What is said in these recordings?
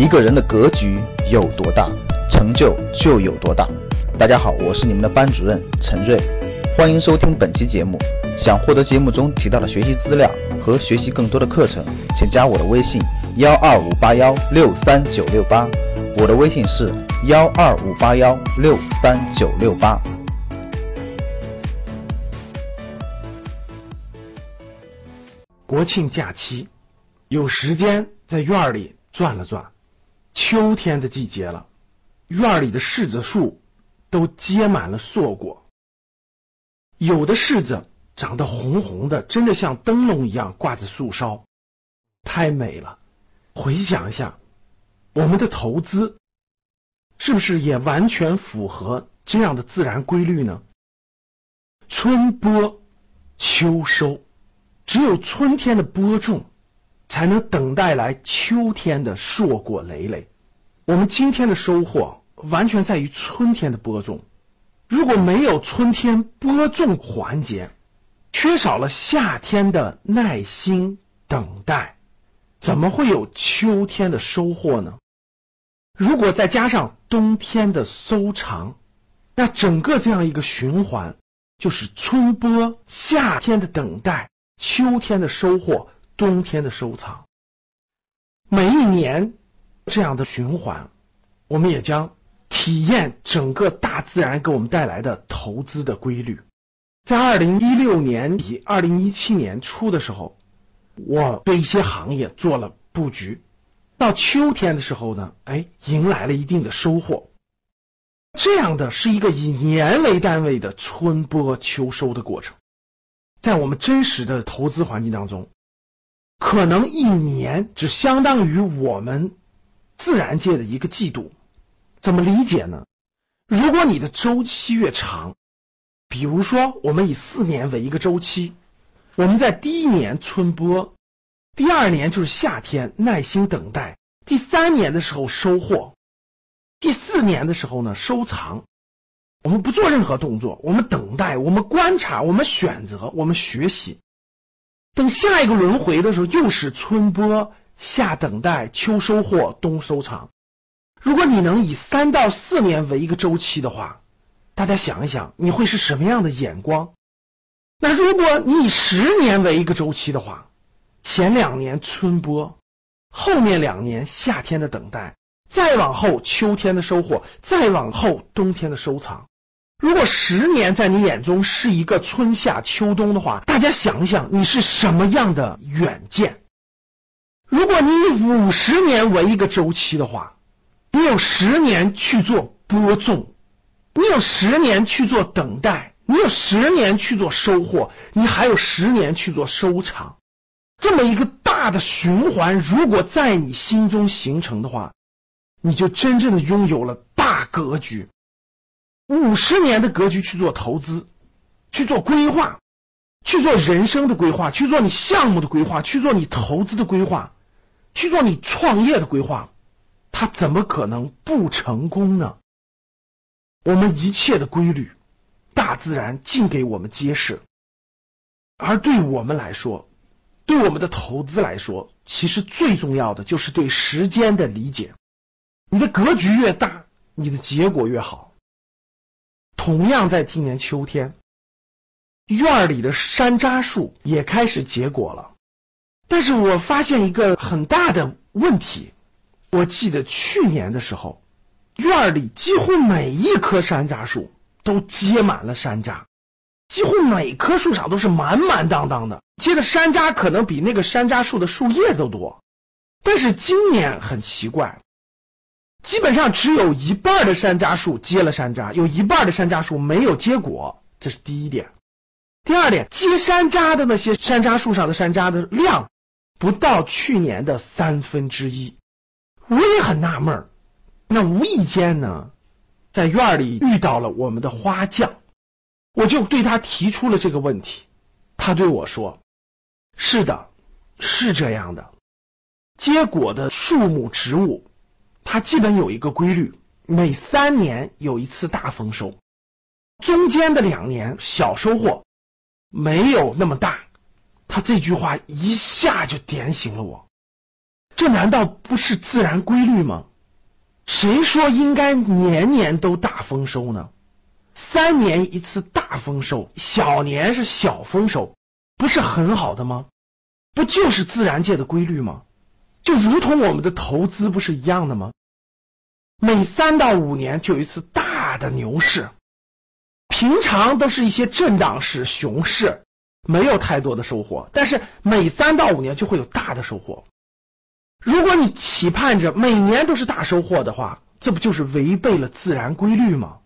一个人的格局有多大，成就就有多大。大家好，我是你们的班主任陈瑞，欢迎收听本期节目。想获得节目中提到的学习资料和学习更多的课程，请加我的微信幺二五八幺六三九六八。我的微信是幺二五八幺六三九六八。国庆假期，有时间在院里转了转。秋天的季节了，院里的柿子树都结满了硕果，有的柿子长得红红的，真的像灯笼一样挂着树梢，太美了。回想一下，我们的投资是不是也完全符合这样的自然规律呢？春播秋收，只有春天的播种。才能等待来秋天的硕果累累。我们今天的收获完全在于春天的播种。如果没有春天播种环节，缺少了夏天的耐心等待，怎么会有秋天的收获呢？如果再加上冬天的收藏，那整个这样一个循环就是春播、夏天的等待、秋天的收获。冬天的收藏，每一年这样的循环，我们也将体验整个大自然给我们带来的投资的规律。在二零一六年底、二零一七年初的时候，我对一些行业做了布局。到秋天的时候呢，哎，迎来了一定的收获。这样的是一个以年为单位的春播秋收的过程，在我们真实的投资环境当中。可能一年只相当于我们自然界的一个季度，怎么理解呢？如果你的周期越长，比如说我们以四年为一个周期，我们在第一年春播，第二年就是夏天耐心等待，第三年的时候收获，第四年的时候呢收藏。我们不做任何动作，我们等待，我们观察，我们选择，我们学习。等下一个轮回的时候，又是春播、夏等待、秋收获、冬收藏。如果你能以三到四年为一个周期的话，大家想一想，你会是什么样的眼光？那如果你以十年为一个周期的话，前两年春播，后面两年夏天的等待，再往后秋天的收获，再往后冬天的收藏。如果十年在你眼中是一个春夏秋冬的话，大家想一想，你是什么样的远见？如果你以五十年为一个周期的话，你有十年去做播种，你有十年去做等待，你有十年去做收获，你还有十年去做收藏，这么一个大的循环，如果在你心中形成的话，你就真正的拥有了大格局。五十年的格局去做投资，去做规划，去做人生的规划，去做你项目的规划，去做你投资的规划，去做你创业的规划，他怎么可能不成功呢？我们一切的规律，大自然尽给我们揭示。而对我们来说，对我们的投资来说，其实最重要的就是对时间的理解。你的格局越大，你的结果越好。同样在今年秋天，院里的山楂树也开始结果了。但是我发现一个很大的问题。我记得去年的时候，院里几乎每一棵山楂树都结满了山楂，几乎每棵树上都是满满当当的，结的山楂可能比那个山楂树的树叶都多。但是今年很奇怪。基本上只有一半的山楂树结了山楂，有一半的山楂树没有结果，这是第一点。第二点，结山楂的那些山楂树上的山楂的量不到去年的三分之一。我也很纳闷儿，那无意间呢，在院里遇到了我们的花匠，我就对他提出了这个问题。他对我说：“是的，是这样的，结果的树木植物。”它基本有一个规律，每三年有一次大丰收，中间的两年小收获，没有那么大。他这句话一下就点醒了我，这难道不是自然规律吗？谁说应该年年都大丰收呢？三年一次大丰收，小年是小丰收，不是很好的吗？不就是自然界的规律吗？就如同我们的投资不是一样的吗？每三到五年就有一次大的牛市，平常都是一些震荡市、熊市，没有太多的收获，但是每三到五年就会有大的收获。如果你期盼着每年都是大收获的话，这不就是违背了自然规律吗？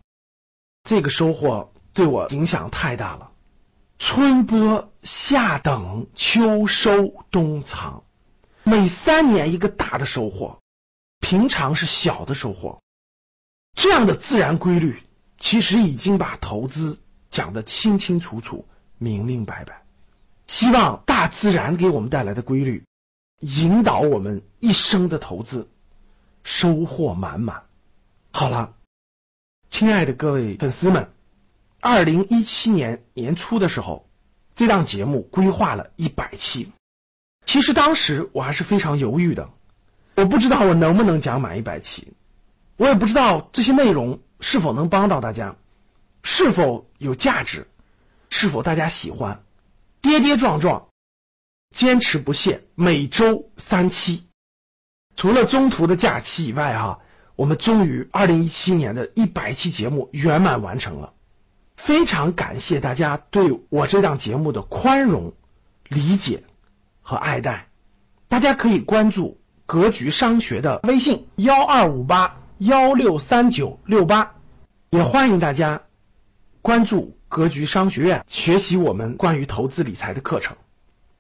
这个收获对我影响太大了。春播、夏等、秋收、冬藏，每三年一个大的收获，平常是小的收获。这样的自然规律，其实已经把投资讲得清清楚楚、明明白白。希望大自然给我们带来的规律。引导我们一生的投资收获满满。好了，亲爱的各位粉丝们，二零一七年年初的时候，这档节目规划了一百期。其实当时我还是非常犹豫的，我不知道我能不能讲满一百期，我也不知道这些内容是否能帮到大家，是否有价值，是否大家喜欢，跌跌撞撞。坚持不懈，每周三期。除了中途的假期以外，哈，我们终于二零一七年的一百期节目圆满完成了。非常感谢大家对我这档节目的宽容、理解。和爱戴。大家可以关注格局商学的微信幺二五八幺六三九六八，也欢迎大家关注格局商学院，学习我们关于投资理财的课程。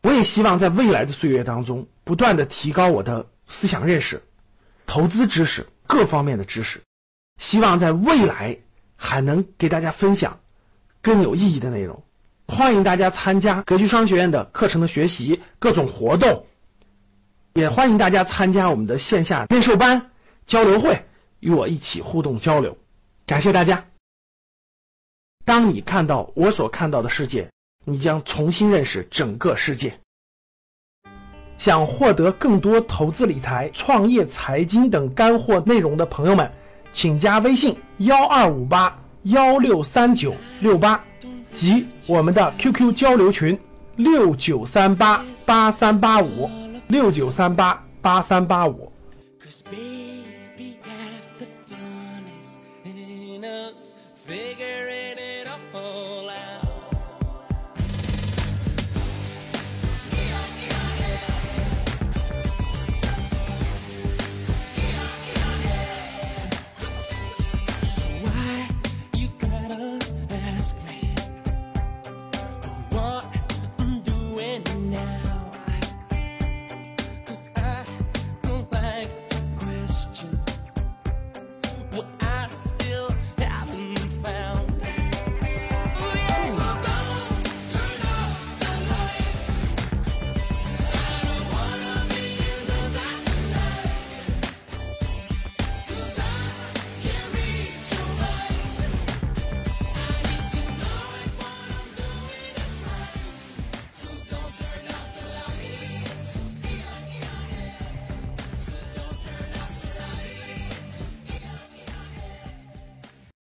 我也希望在未来的岁月当中，不断的提高我的思想认识、投资知识各方面的知识。希望在未来还能给大家分享更有意义的内容。欢迎大家参加格局商学院的课程的学习，各种活动，也欢迎大家参加我们的线下面授班、交流会，与我一起互动交流。感谢大家。当你看到我所看到的世界。你将重新认识整个世界。想获得更多投资理财、创业、财经等干货内容的朋友们，请加微信幺二五八幺六三九六八及我们的 QQ 交流群六九三八八三八五六九三八八三八五。Figure